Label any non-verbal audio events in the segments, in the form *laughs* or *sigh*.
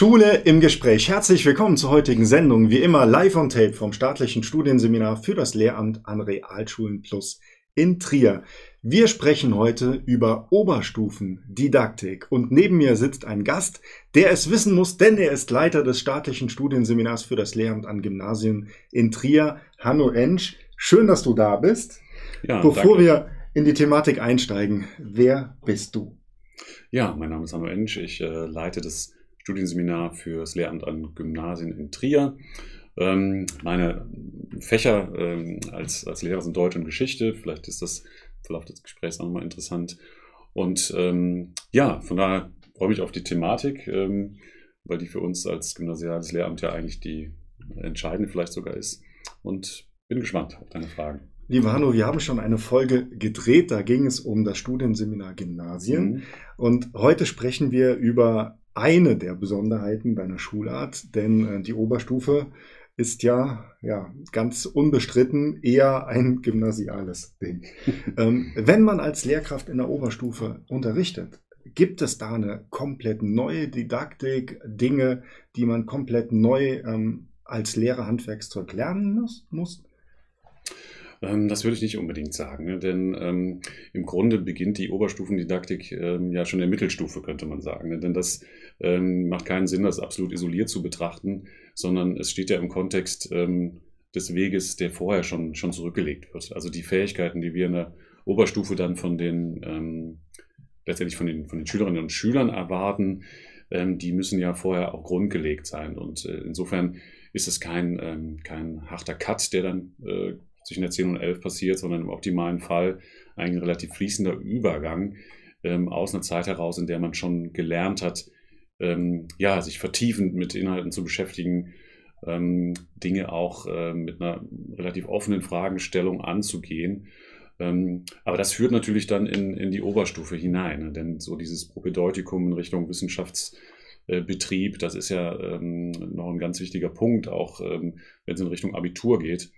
Schule im Gespräch. Herzlich willkommen zur heutigen Sendung. Wie immer live on tape vom staatlichen Studienseminar für das Lehramt an Realschulen Plus in Trier. Wir sprechen heute über Oberstufendidaktik und neben mir sitzt ein Gast, der es wissen muss, denn er ist Leiter des staatlichen Studienseminars für das Lehramt an Gymnasien in Trier, Hanno Ensch. Schön, dass du da bist. Ja, Bevor danke. wir in die Thematik einsteigen, wer bist du? Ja, mein Name ist Hanno Ensch. Ich äh, leite das Studienseminar fürs Lehramt an Gymnasien in Trier. Ähm, meine Fächer ähm, als, als Lehrer sind Deutsch und Geschichte. Vielleicht ist das im Verlauf des Gesprächs auch nochmal interessant. Und ähm, ja, von daher freue ich mich auf die Thematik, weil die für uns als gymnasiales Lehramt ja eigentlich die entscheidende vielleicht sogar ist. Und bin gespannt auf deine Fragen. Lieber Hanno, wir haben schon eine Folge gedreht, da ging es um das Studienseminar Gymnasien. Mhm. Und heute sprechen wir über eine der Besonderheiten deiner Schulart, denn äh, die Oberstufe ist ja, ja ganz unbestritten eher ein gymnasiales Ding. *laughs* ähm, wenn man als Lehrkraft in der Oberstufe unterrichtet, gibt es da eine komplett neue Didaktik, Dinge, die man komplett neu ähm, als Lehrerhandwerkszeug lernen muss? muss? Ähm, das würde ich nicht unbedingt sagen, ne? denn ähm, im Grunde beginnt die Oberstufendidaktik ähm, ja schon in der Mittelstufe, könnte man sagen. Ne? Denn das ähm, macht keinen Sinn, das absolut isoliert zu betrachten, sondern es steht ja im Kontext ähm, des Weges, der vorher schon, schon zurückgelegt wird. Also die Fähigkeiten, die wir in der Oberstufe dann von den, ähm, letztendlich von den, von den Schülerinnen und Schülern erwarten, die müssen ja vorher auch grundgelegt sein. Und äh, insofern ist es kein, kein harter Cut, der dann äh, zwischen der 10 und 11 passiert, sondern im optimalen Fall ein relativ fließender Übergang ähm, aus einer Zeit heraus, in der man schon gelernt hat, ähm, ja, sich vertiefend mit Inhalten zu beschäftigen, ähm, Dinge auch äh, mit einer relativ offenen Fragestellung anzugehen. Ähm, aber das führt natürlich dann in, in die Oberstufe hinein, ne? denn so dieses Propedeutikum in Richtung Wissenschaftsbetrieb, das ist ja ähm, noch ein ganz wichtiger Punkt, auch ähm, wenn es in Richtung Abitur geht.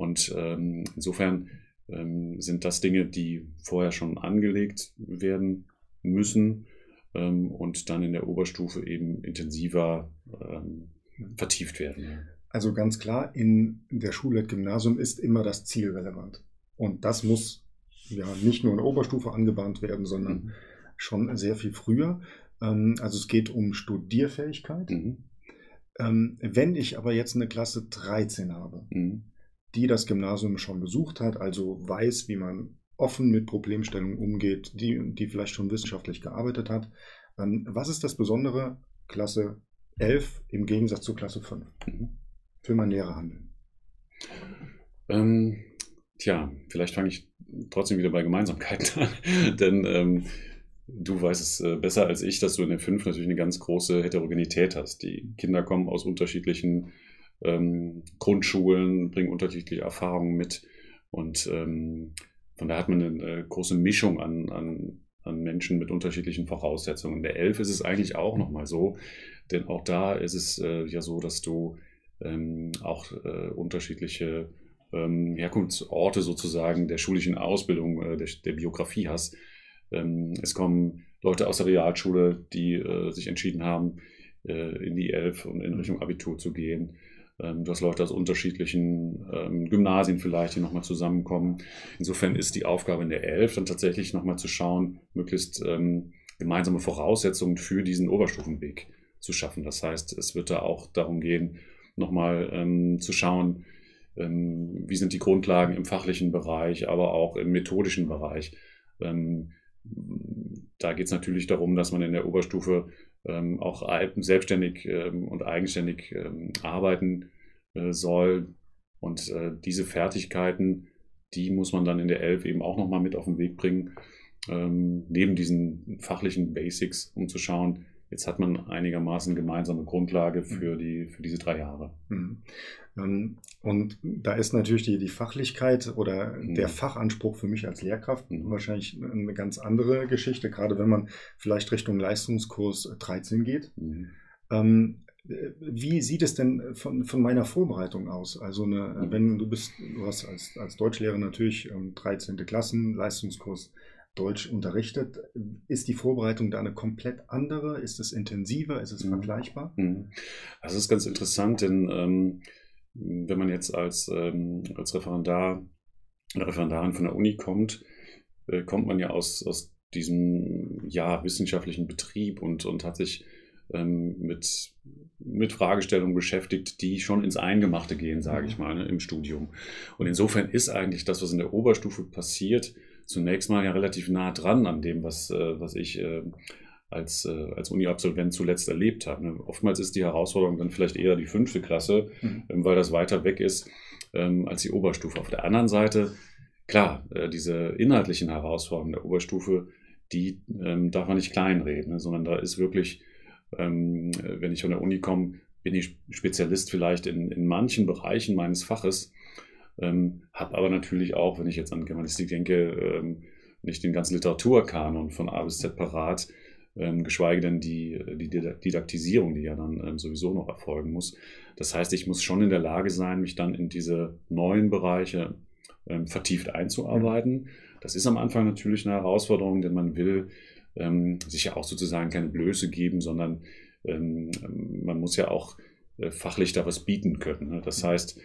Und ähm, insofern ähm, sind das Dinge, die vorher schon angelegt werden müssen ähm, und dann in der Oberstufe eben intensiver ähm, vertieft werden. Also ganz klar, in der Schule, Gymnasium ist immer das Ziel relevant. Und das muss ja nicht nur in der Oberstufe angewandt werden, sondern mhm. schon sehr viel früher. Ähm, also es geht um Studierfähigkeit. Mhm. Ähm, wenn ich aber jetzt eine Klasse 13 habe, mhm die das Gymnasium schon besucht hat, also weiß, wie man offen mit Problemstellungen umgeht, die, die vielleicht schon wissenschaftlich gearbeitet hat. Was ist das Besondere Klasse 11 im Gegensatz zu Klasse 5 mhm. für mein Lehrerhandeln? Ähm, tja, vielleicht fange ich trotzdem wieder bei Gemeinsamkeiten *laughs* an, denn ähm, du weißt es äh, besser als ich, dass du in der 5 natürlich eine ganz große Heterogenität hast. Die Kinder kommen aus unterschiedlichen ähm, Grundschulen bringen unterschiedliche Erfahrungen mit und ähm, von daher hat man eine äh, große Mischung an, an, an Menschen mit unterschiedlichen Voraussetzungen. In der Elf ist es eigentlich auch nochmal so, denn auch da ist es äh, ja so, dass du ähm, auch äh, unterschiedliche ähm, Herkunftsorte sozusagen der schulischen Ausbildung, äh, der, der, Biografie hast. Ähm, es kommen Leute aus der Realschule, die äh, sich entschieden haben, äh, in die Elf und in Richtung Abitur zu gehen. Ähm, du hast Leute aus unterschiedlichen ähm, Gymnasien vielleicht, die nochmal zusammenkommen. Insofern ist die Aufgabe in der Elf dann tatsächlich nochmal zu schauen, möglichst ähm, gemeinsame Voraussetzungen für diesen Oberstufenweg zu schaffen. Das heißt, es wird da auch darum gehen, nochmal ähm, zu schauen, ähm, wie sind die Grundlagen im fachlichen Bereich, aber auch im methodischen Bereich. Ähm, da geht es natürlich darum, dass man in der Oberstufe ähm, auch selbstständig ähm, und eigenständig ähm, arbeiten äh, soll. Und äh, diese Fertigkeiten, die muss man dann in der Elf eben auch nochmal mit auf den Weg bringen, ähm, neben diesen fachlichen Basics, um zu schauen, jetzt hat man einigermaßen gemeinsame Grundlage für, die, für diese drei Jahre. Mhm. Ähm, und da ist natürlich die, die Fachlichkeit oder mhm. der Fachanspruch für mich als Lehrkraft mhm. wahrscheinlich eine ganz andere Geschichte, gerade wenn man vielleicht Richtung Leistungskurs 13 geht. Mhm. Ähm, wie sieht es denn von, von meiner Vorbereitung aus? Also eine, mhm. wenn du bist, du hast als, als Deutschlehrer natürlich 13. Ähm, Klassen, Leistungskurs Deutsch unterrichtet. Ist die Vorbereitung da eine komplett andere? Ist es intensiver? Ist es mhm. vergleichbar? Mhm. Das ist ganz interessant, denn ähm, wenn man jetzt als, ähm, als Referendar oder Referendarin von der Uni kommt, äh, kommt man ja aus, aus diesem ja, wissenschaftlichen Betrieb und, und hat sich ähm, mit, mit Fragestellungen beschäftigt, die schon ins Eingemachte gehen, sage ich mhm. mal, ne, im Studium. Und insofern ist eigentlich das, was in der Oberstufe passiert, zunächst mal ja relativ nah dran an dem, was, äh, was ich äh, als, äh, als Uni-Absolvent zuletzt erlebt habe. Ne? Oftmals ist die Herausforderung dann vielleicht eher die fünfte Klasse, mhm. ähm, weil das weiter weg ist ähm, als die Oberstufe. Auf der anderen Seite, klar, äh, diese inhaltlichen Herausforderungen der Oberstufe, die ähm, darf man nicht kleinreden, ne? sondern da ist wirklich ähm, wenn ich von der Uni komme, bin ich Spezialist vielleicht in, in manchen Bereichen meines Faches, ähm, habe aber natürlich auch, wenn ich jetzt an Germanistik denke, ähm, nicht den ganzen Literaturkanon von A bis Z parat, ähm, geschweige denn die, die Didaktisierung, die ja dann ähm, sowieso noch erfolgen muss. Das heißt, ich muss schon in der Lage sein, mich dann in diese neuen Bereiche ähm, vertieft einzuarbeiten. Das ist am Anfang natürlich eine Herausforderung, denn man will ähm, sich ja auch sozusagen keine Blöße geben, sondern man muss ja auch äh, fachlich da was bieten können. Ne? Das mhm. heißt,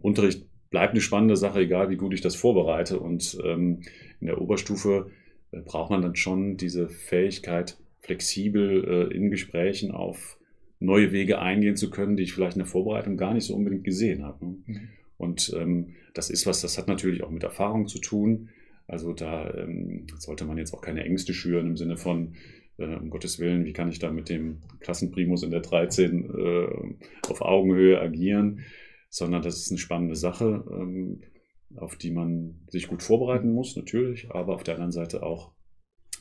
Unterricht bleibt eine spannende Sache, egal wie gut ich das vorbereite. Und ähm, in der Oberstufe äh, braucht man dann schon diese Fähigkeit, flexibel äh, in Gesprächen auf neue Wege eingehen zu können, die ich vielleicht in der Vorbereitung gar nicht so unbedingt gesehen habe. Ne? Mhm. Und ähm, das ist was, das hat natürlich auch mit Erfahrung zu tun. Also da ähm, sollte man jetzt auch keine Ängste schüren im Sinne von, äh, um Gottes Willen, wie kann ich da mit dem Klassenprimus in der 13 äh, auf Augenhöhe agieren, sondern das ist eine spannende Sache, ähm, auf die man sich gut vorbereiten muss, natürlich, aber auf der anderen Seite auch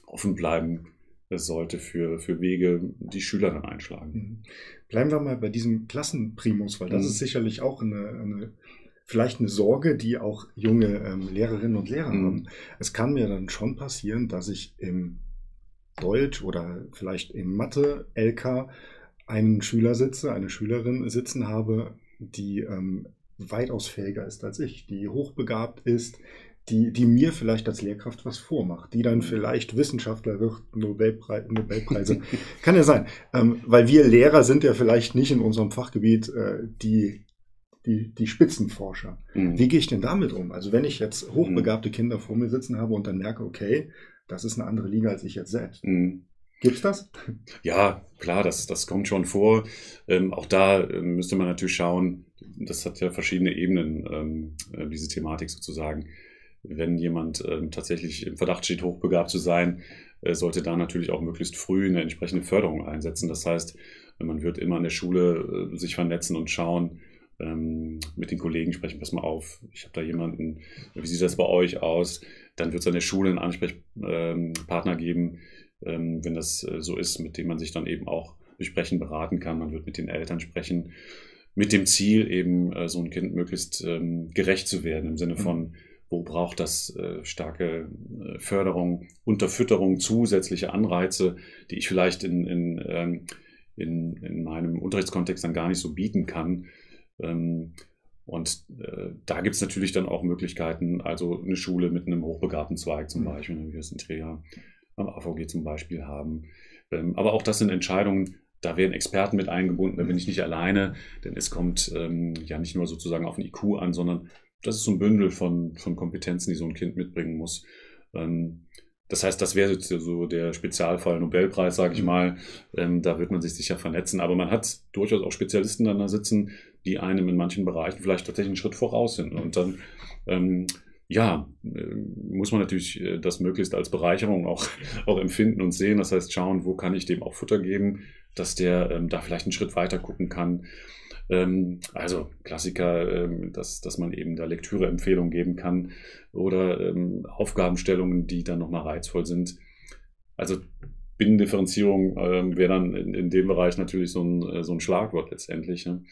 offen bleiben sollte für, für Wege, die Schüler dann einschlagen. Mhm. Bleiben wir mal bei diesem Klassenprimus, weil das mhm. ist sicherlich auch eine, eine vielleicht eine Sorge, die auch junge ähm, Lehrerinnen und Lehrer mhm. haben. Es kann mir dann schon passieren, dass ich im Deutsch oder vielleicht im Mathe-LK einen Schüler sitze, eine Schülerin sitzen habe, die ähm, weitaus fähiger ist als ich, die hochbegabt ist, die, die mir vielleicht als Lehrkraft was vormacht, die dann mhm. vielleicht Wissenschaftler wird, Nobelpre Nobelpreise. *laughs* Kann ja sein. Ähm, weil wir Lehrer sind ja vielleicht nicht in unserem Fachgebiet äh, die die, die Spitzenforscher. Mhm. Wie gehe ich denn damit um? Also wenn ich jetzt hochbegabte mhm. Kinder vor mir sitzen habe und dann merke, okay, das ist eine andere Liga als ich jetzt selbst. Mhm. Gibt es das? Ja, klar, das, das kommt schon vor. Ähm, auch da äh, müsste man natürlich schauen, das hat ja verschiedene Ebenen, ähm, äh, diese Thematik sozusagen. Wenn jemand ähm, tatsächlich im Verdacht steht, hochbegabt zu sein, äh, sollte da natürlich auch möglichst früh eine entsprechende Förderung einsetzen. Das heißt, man wird immer in der Schule äh, sich vernetzen und schauen, ähm, mit den Kollegen sprechen, pass mal auf, ich habe da jemanden, wie sieht das bei euch aus? Dann wird es an der Schule einen Ansprechpartner ähm, geben, ähm, wenn das äh, so ist, mit dem man sich dann eben auch besprechen, beraten kann. Man wird mit den Eltern sprechen, mit dem Ziel eben äh, so ein Kind möglichst ähm, gerecht zu werden, im Sinne von, mhm. wo braucht das äh, starke äh, Förderung, Unterfütterung, zusätzliche Anreize, die ich vielleicht in, in, ähm, in, in meinem Unterrichtskontext dann gar nicht so bieten kann. Ähm, und äh, da gibt es natürlich dann auch Möglichkeiten, also eine Schule mit einem hochbegabten Zweig zum mhm. Beispiel, wie wir es in Trier am AVG zum Beispiel haben. Ähm, aber auch das sind Entscheidungen, da werden Experten mit eingebunden, da bin ich nicht alleine, denn es kommt ähm, ja nicht nur sozusagen auf den IQ an, sondern das ist so ein Bündel von, von Kompetenzen, die so ein Kind mitbringen muss. Ähm, das heißt, das wäre so der Spezialfall Nobelpreis, sage ich mhm. mal. Ähm, da wird man sich sicher vernetzen. Aber man hat durchaus auch Spezialisten dann da sitzen, die einem in manchen Bereichen vielleicht tatsächlich einen Schritt voraus sind. Und dann, ähm, ja, äh, muss man natürlich äh, das möglichst als Bereicherung auch, *laughs* auch empfinden und sehen. Das heißt, schauen, wo kann ich dem auch Futter geben, dass der ähm, da vielleicht einen Schritt weiter gucken kann. Ähm, also Klassiker, ähm, dass, dass man eben da Lektüreempfehlungen geben kann oder ähm, Aufgabenstellungen, die dann nochmal reizvoll sind. Also Binnendifferenzierung ähm, wäre dann in, in, dem Bereich natürlich so ein, äh, so ein Schlagwort letztendlich. Ne?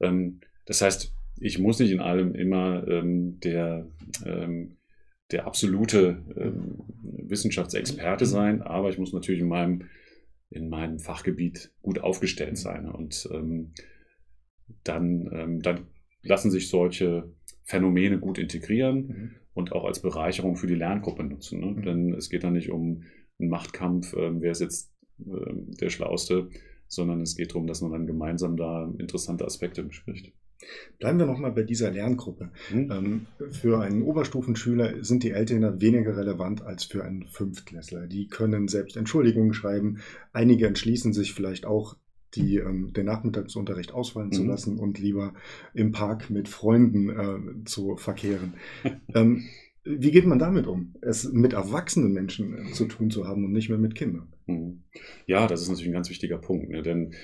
Ähm, das heißt, ich muss nicht in allem immer ähm, der, ähm, der absolute ähm, Wissenschaftsexperte sein, aber ich muss natürlich in meinem, in meinem Fachgebiet gut aufgestellt sein. Und ähm, dann, ähm, dann lassen sich solche Phänomene gut integrieren. Mhm. und auch als Bereicherung für die Lerngruppe nutzen. Ne? Mhm. Denn es geht da nicht um einen Machtkampf, äh, wer ist jetzt der Schlauste, sondern es geht darum, dass man dann gemeinsam da interessante Aspekte bespricht. Bleiben wir nochmal bei dieser Lerngruppe. Mhm. für einen Oberstufenschüler sind die Eltern weniger relevant als für einen Fünftklässler. Die können selbst Entschuldigungen schreiben. Einige entschließen sich vielleicht auch, die, ähm, den Nachmittagsunterricht ausfallen mhm. zu lassen und lieber im Park mit Freunden äh, zu verkehren. *laughs* ähm, wie geht man damit um, es mit erwachsenen Menschen äh, zu tun zu haben und nicht mehr mit Kindern? Mhm. Ja, das ist natürlich ein ganz wichtiger Punkt, ne? denn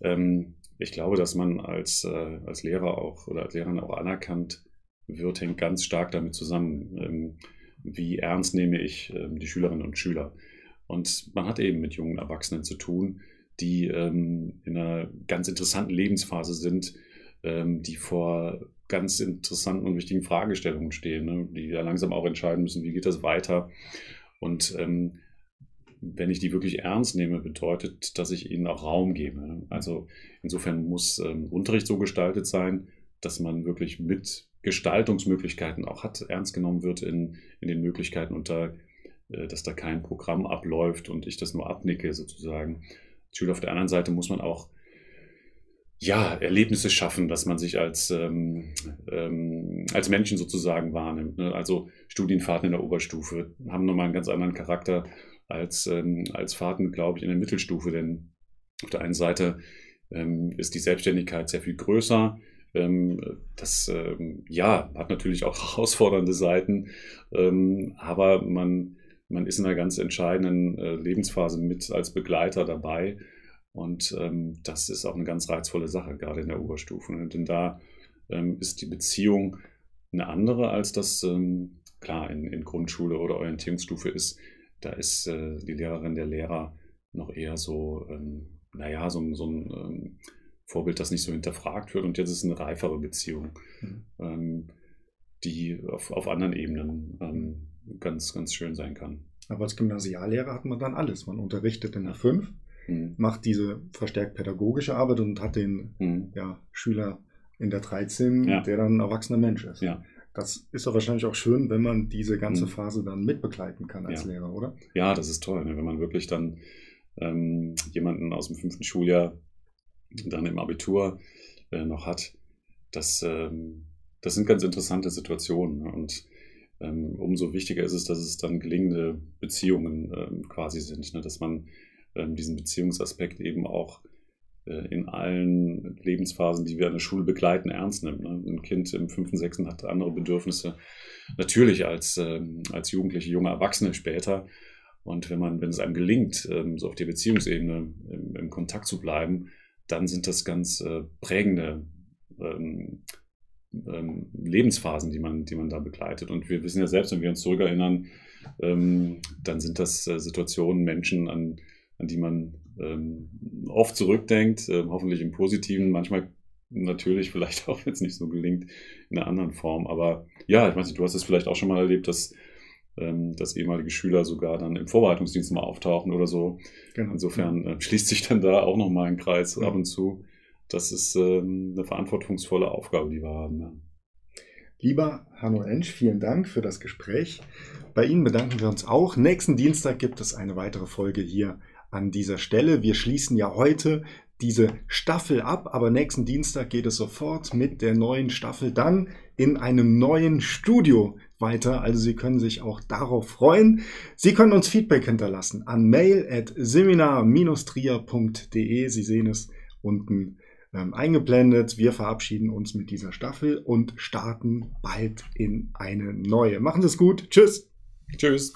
ähm, ich glaube, dass man als, äh, als Lehrer auch oder als Lehrerin auch anerkannt wird, hängt ganz stark damit zusammen, ähm, wie ernst nehme ich ähm, die Schülerinnen und Schüler. Und man hat eben mit jungen Erwachsenen zu tun, die ähm, in einer ganz interessanten Lebensphase sind, ähm, die vor ganz interessanten und wichtigen Fragestellungen stehen, ne? die ja langsam auch entscheiden müssen, wie geht das weiter. Und ähm, wenn ich die wirklich ernst nehme, bedeutet, dass ich ihnen auch Raum gebe. Also insofern muss ähm, Unterricht so gestaltet sein, dass man wirklich mit Gestaltungsmöglichkeiten auch hat, ernst genommen wird in, in den Möglichkeiten unter, äh, dass da kein Programm abläuft und ich das nur abnicke sozusagen. Schüler auf der anderen Seite muss man auch ja, Erlebnisse schaffen, dass man sich als, ähm, ähm, als Menschen sozusagen wahrnimmt. Ne? Also Studienfahrten in der Oberstufe haben nochmal einen ganz anderen Charakter als, ähm, als Fahrten, glaube ich, in der Mittelstufe. Denn auf der einen Seite ähm, ist die Selbstständigkeit sehr viel größer. Ähm, das ähm, ja, hat natürlich auch *laughs* herausfordernde Seiten, ähm, aber man, man ist in einer ganz entscheidenden äh, Lebensphase mit als Begleiter dabei. Und ähm, das ist auch eine ganz reizvolle Sache, gerade in der Oberstufe. Denn da ist die Beziehung eine andere, als das klar in, in Grundschule oder Orientierungsstufe ist da ist äh, die Lehrerin, der Lehrer noch eher so, ähm, naja, so, so ein ähm, Vorbild, das nicht so hinterfragt wird. Und jetzt ist es eine reifere Beziehung, mhm. ähm, die auf, auf anderen Ebenen ähm, ganz, ganz schön sein kann. Aber als Gymnasiallehrer hat man dann alles. Man unterrichtet in der 5, mhm. macht diese verstärkt pädagogische Arbeit und hat den mhm. ja, Schüler in der 13, ja. der dann ein erwachsener Mensch ist. Ja. Das ist doch wahrscheinlich auch schön, wenn man diese ganze mhm. Phase dann mitbegleiten kann als ja. Lehrer, oder? Ja, das ist toll, ne? wenn man wirklich dann ähm, jemanden aus dem fünften Schuljahr dann im Abitur äh, noch hat. Das, ähm, das sind ganz interessante Situationen. Ne? Und ähm, umso wichtiger ist es, dass es dann gelingende Beziehungen ähm, quasi sind, ne? dass man ähm, diesen Beziehungsaspekt eben auch in allen Lebensphasen, die wir an der Schule begleiten, ernst nimmt. Ne? Ein Kind im fünften, sechsten hat andere Bedürfnisse, natürlich als, ähm, als Jugendliche, junge Erwachsene später. Und wenn man, wenn es einem gelingt, ähm, so auf der Beziehungsebene im, im Kontakt zu bleiben, dann sind das ganz äh, prägende ähm, Lebensphasen, die man, die man da begleitet. Und wir wissen ja selbst, wenn wir uns zurückerinnern, dann sind das äh, Situationen, Menschen, an, an die man ähm, oft zurückdenkt, äh, hoffentlich im Positiven, manchmal natürlich vielleicht *laughs* auch, wenn es nicht so gelingt, in einer anderen Form. Aber ja, ich weiß nicht, du hast es vielleicht auch schon mal erlebt, dass, ähm, dass ehemalige Schüler sogar dann im Vorbereitungsdienst mal auftauchen oder so. Genau. Insofern äh, schließt sich dann da auch nochmal ein Kreis ja. ab und zu. Das ist ähm, eine verantwortungsvolle Aufgabe, die wir haben. Ja. Lieber Hanno Ensch, vielen Dank für das Gespräch. Bei Ihnen bedanken wir uns auch. Nächsten Dienstag gibt es eine weitere Folge hier an dieser Stelle. Wir schließen ja heute diese Staffel ab, aber nächsten Dienstag geht es sofort mit der neuen Staffel dann in einem neuen Studio weiter. Also Sie können sich auch darauf freuen. Sie können uns Feedback hinterlassen an mail at seminar-trier.de. Sie sehen es unten ähm, eingeblendet. Wir verabschieden uns mit dieser Staffel und starten bald in eine neue. Machen Sie es gut. Tschüss. Tschüss.